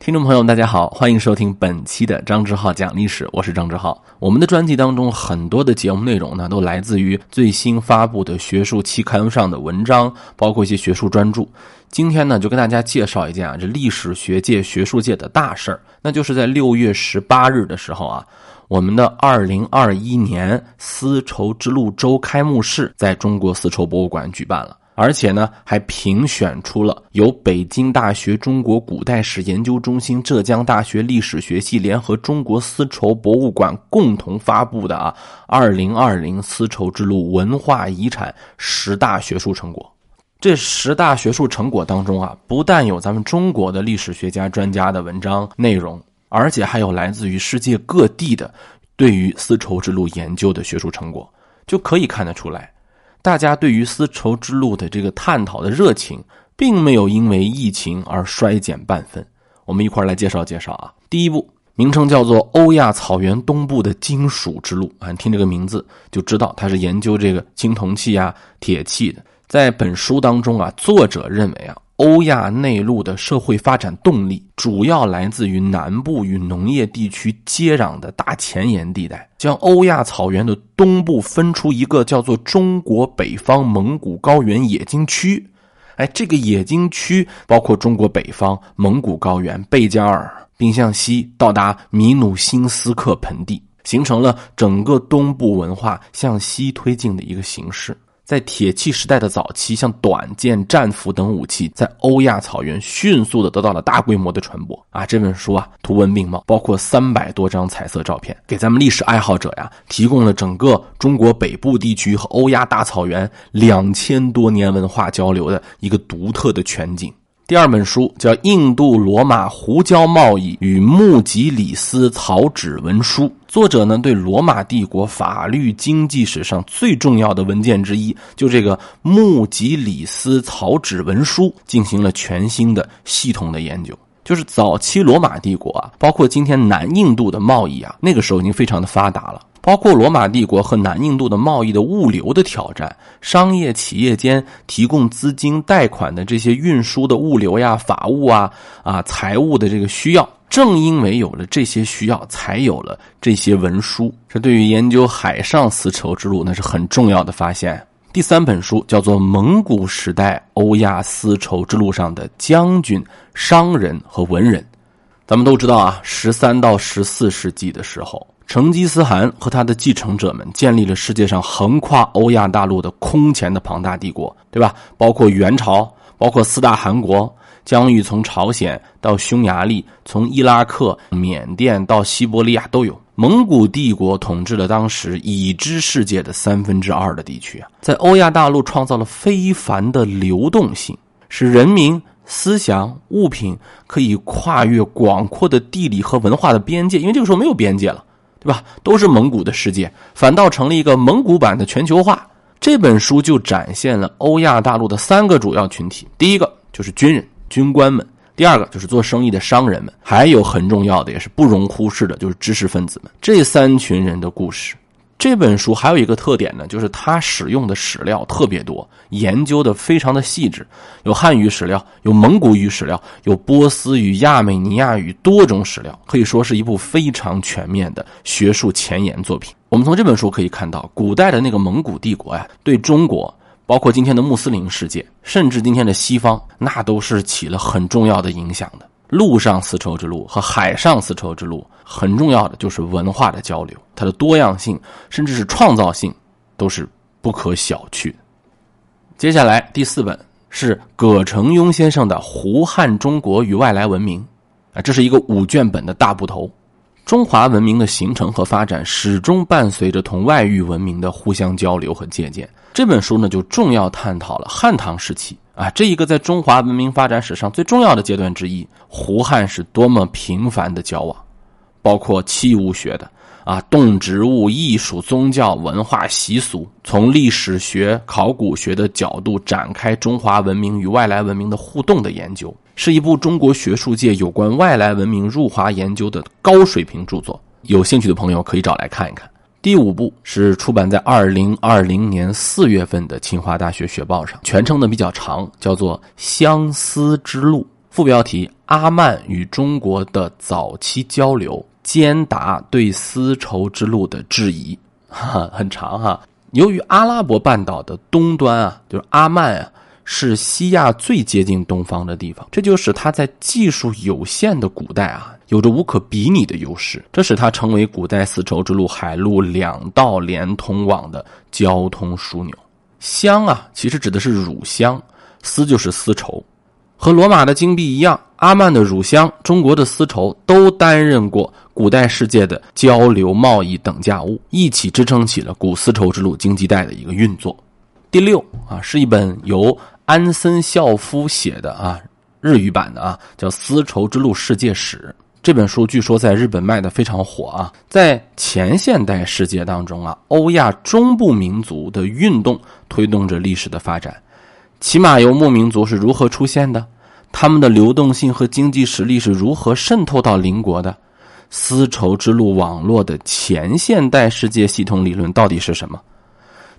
听众朋友们，大家好，欢迎收听本期的张志浩讲历史，我是张志浩。我们的专辑当中很多的节目内容呢，都来自于最新发布的学术期刊上的文章，包括一些学术专著。今天呢，就跟大家介绍一件啊，这历史学界、学术界的大事儿，那就是在六月十八日的时候啊，我们的二零二一年丝绸之路周开幕式在中国丝绸博物馆举办了。而且呢，还评选出了由北京大学中国古代史研究中心、浙江大学历史学系联合中国丝绸博物馆共同发布的啊，二零二零丝绸之路文化遗产十大学术成果。这十大学术成果当中啊，不但有咱们中国的历史学家专家的文章内容，而且还有来自于世界各地的对于丝绸之路研究的学术成果，就可以看得出来。大家对于丝绸之路的这个探讨的热情，并没有因为疫情而衰减半分。我们一块来介绍介绍啊。第一步，名称叫做欧亚草原东部的金属之路啊，听这个名字就知道它是研究这个青铜器啊、铁器的。在本书当中啊，作者认为啊。欧亚内陆的社会发展动力主要来自于南部与农业地区接壤的大前沿地带，将欧亚草原的东部分出一个叫做中国北方蒙古高原冶金区。哎，这个冶金区包括中国北方蒙古高原、贝加尔，并向西到达米努辛斯克盆地，形成了整个东部文化向西推进的一个形式。在铁器时代的早期，像短剑、战斧等武器，在欧亚草原迅速的得到了大规模的传播啊！这本书啊，图文并茂，包括三百多张彩色照片，给咱们历史爱好者呀，提供了整个中国北部地区和欧亚大草原两千多年文化交流的一个独特的全景。第二本书叫《印度罗马胡椒贸易与穆吉里斯草纸文书》，作者呢对罗马帝国法律经济史上最重要的文件之一，就这个穆吉里斯草纸文书进行了全新的系统的研究。就是早期罗马帝国啊，包括今天南印度的贸易啊，那个时候已经非常的发达了。包括罗马帝国和南印度的贸易的物流的挑战，商业企业间提供资金贷款的这些运输的物流呀、法务啊、啊财务的这个需要，正因为有了这些需要，才有了这些文书。这对于研究海上丝绸之路那是很重要的发现。第三本书叫做《蒙古时代欧亚丝绸之路上的将军、商人和文人》。咱们都知道啊，十三到十四世纪的时候。成吉思汗和他的继承者们建立了世界上横跨欧亚大陆的空前的庞大帝国，对吧？包括元朝，包括四大汗国，疆域从朝鲜到匈牙利，从伊拉克、缅甸到西伯利亚都有。蒙古帝国统治了当时已知世界的三分之二的地区啊，在欧亚大陆创造了非凡的流动性，使人民、思想、物品可以跨越广阔的地理和文化的边界，因为这个时候没有边界了。对吧？都是蒙古的世界，反倒成了一个蒙古版的全球化。这本书就展现了欧亚大陆的三个主要群体：第一个就是军人、军官们；第二个就是做生意的商人们；还有很重要的，也是不容忽视的，就是知识分子们。这三群人的故事。这本书还有一个特点呢，就是它使用的史料特别多，研究的非常的细致，有汉语史料，有蒙古语史料，有波斯语、亚美尼亚语多种史料，可以说是一部非常全面的学术前沿作品。我们从这本书可以看到，古代的那个蒙古帝国呀，对中国，包括今天的穆斯林世界，甚至今天的西方，那都是起了很重要的影响的。陆上丝绸之路和海上丝绸之路很重要的就是文化的交流，它的多样性甚至是创造性都是不可小觑。接下来第四本是葛承雍先生的《胡汉中国与外来文明》，啊，这是一个五卷本的大部头。中华文明的形成和发展始终伴随着同外域文明的互相交流和借鉴。这本书呢，就重要探讨了汉唐时期。啊，这一个在中华文明发展史上最重要的阶段之一，胡汉是多么频繁的交往，包括器物学的啊，动植物、艺术、宗教、文化、习俗，从历史学、考古学的角度展开中华文明与外来文明的互动的研究，是一部中国学术界有关外来文明入华研究的高水平著作。有兴趣的朋友可以找来看一看。第五部是出版在二零二零年四月份的清华大学学报上，全称呢比较长，叫做《相思之路》。副标题：阿曼与中国的早期交流，兼答对丝绸之路的质疑。哈，很长哈。由于阿拉伯半岛的东端啊，就是阿曼啊，是西亚最接近东方的地方，这就使它在技术有限的古代啊，有着无可比拟的优势。这使它成为古代丝绸之路海陆两道连通网的交通枢纽。香啊，其实指的是乳香，丝就是丝绸。和罗马的金币一样，阿曼的乳香、中国的丝绸都担任过古代世界的交流贸易等价物，一起支撑起了古丝绸之路经济带的一个运作。第六啊，是一本由安森孝夫写的啊日语版的啊，叫《丝绸之路世界史》这本书，据说在日本卖的非常火啊。在前现代世界当中啊，欧亚中部民族的运动推动着历史的发展。骑马游牧民族是如何出现的？他们的流动性和经济实力是如何渗透到邻国的？丝绸之路网络的前现代世界系统理论到底是什么？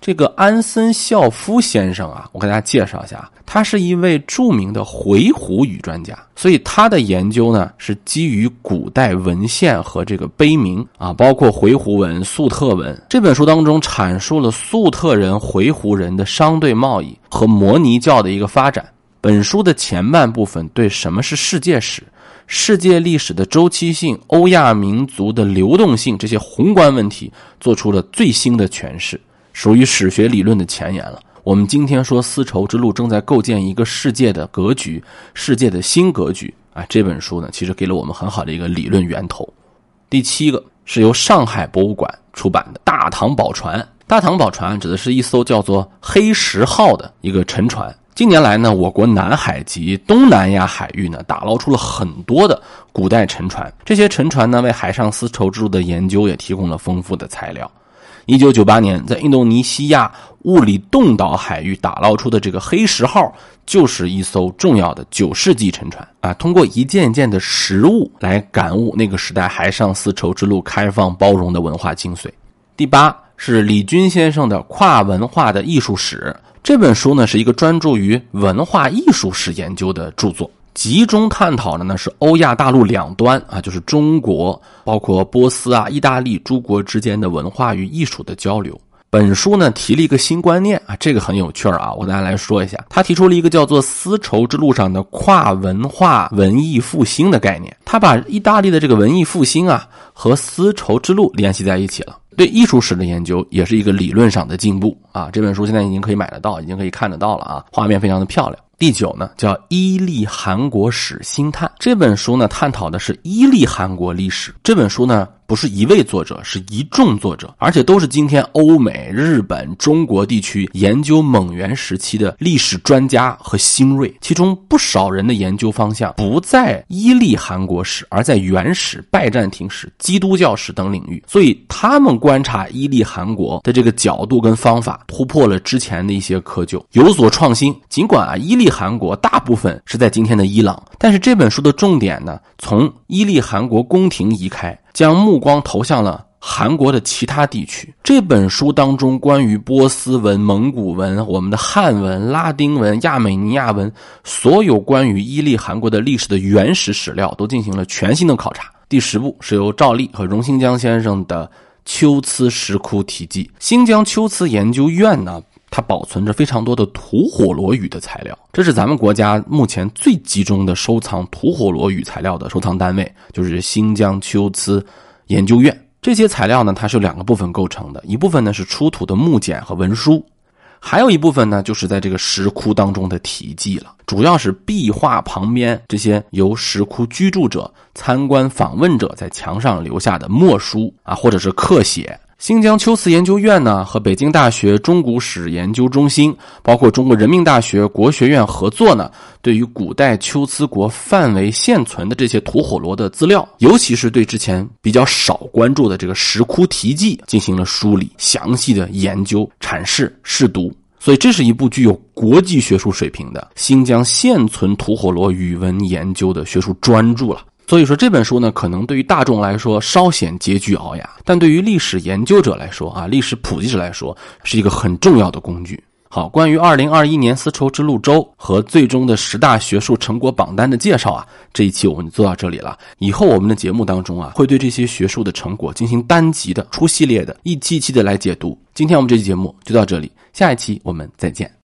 这个安森孝夫先生啊，我给大家介绍一下，他是一位著名的回鹘语专家，所以他的研究呢是基于古代文献和这个碑铭啊，包括回鹘文、粟特文。这本书当中阐述了粟特人、回鹘人的商队贸易和摩尼教的一个发展。本书的前半部分对什么是世界史、世界历史的周期性、欧亚民族的流动性这些宏观问题做出了最新的诠释。属于史学理论的前沿了。我们今天说丝绸之路正在构建一个世界的格局，世界的新格局啊！这本书呢，其实给了我们很好的一个理论源头。第七个是由上海博物馆出版的《大唐宝船》。大唐宝船指的是一艘叫做“黑石号”的一个沉船。近年来呢，我国南海及东南亚海域呢，打捞出了很多的古代沉船。这些沉船呢，为海上丝绸之路的研究也提供了丰富的材料。一九九八年，在印度尼西亚物里洞岛海域打捞出的这个“黑石号”，就是一艘重要的九世纪沉船啊。通过一件件的实物来感悟那个时代海上丝绸之路开放包容的文化精髓。第八是李军先生的《跨文化的艺术史》这本书呢，是一个专注于文化艺术史研究的著作。集中探讨的呢是欧亚大陆两端啊，就是中国，包括波斯啊、意大利诸国之间的文化与艺术的交流。本书呢提了一个新观念啊，这个很有趣儿啊，我大家来说一下。他提出了一个叫做“丝绸之路上的跨文化文艺复兴”的概念，他把意大利的这个文艺复兴啊和丝绸之路联系在一起了。对艺术史的研究也是一个理论上的进步啊。这本书现在已经可以买得到，已经可以看得到了啊，画面非常的漂亮。第九呢，叫《伊利韩国史新探》这本书呢，探讨的是伊利韩国历史。这本书呢。不是一位作者，是一众作者，而且都是今天欧美、日本、中国地区研究蒙元时期的历史专家和新锐。其中不少人的研究方向不在伊利汗国史，而在元史、拜占庭史、基督教史等领域。所以，他们观察伊利汗国的这个角度跟方法，突破了之前的一些窠臼，有所创新。尽管啊，伊利汗国大部分是在今天的伊朗，但是这本书的重点呢，从伊利汗国宫廷移开。将目光投向了韩国的其他地区。这本书当中关于波斯文、蒙古文、我们的汉文、拉丁文、亚美尼亚文，所有关于伊利韩国的历史的原始史料，都进行了全新的考察。第十部是由赵立和荣新江先生的《秋瓷石窟题记》，新疆秋瓷研究院呢。它保存着非常多的吐火罗语的材料，这是咱们国家目前最集中的收藏吐火罗语材料的收藏单位，就是新疆秋瓷研究院。这些材料呢，它是由两个部分构成的，一部分呢是出土的木简和文书，还有一部分呢就是在这个石窟当中的题记了，主要是壁画旁边这些由石窟居住者、参观访问者在墙上留下的墨书啊，或者是刻写。新疆秋瓷研究院呢，和北京大学中古史研究中心，包括中国人民大学国学院合作呢，对于古代秋瓷国范围现存的这些吐火罗的资料，尤其是对之前比较少关注的这个石窟题记进行了梳理、详细的研究、阐释、试读。所以，这是一部具有国际学术水平的新疆现存吐火罗语文研究的学术专著了。所以说这本书呢，可能对于大众来说稍显拮据鳌牙，但对于历史研究者来说啊，历史普及者来说，是一个很重要的工具好，关于二零二一年丝绸之路周和最终的十大学术成果榜单的介绍啊，这一期我们就做到这里了。以后我们的节目当中啊，会对这些学术的成果进行单集的、出系列的、一期一期的来解读。今天我们这期节目就到这里，下一期我们再见。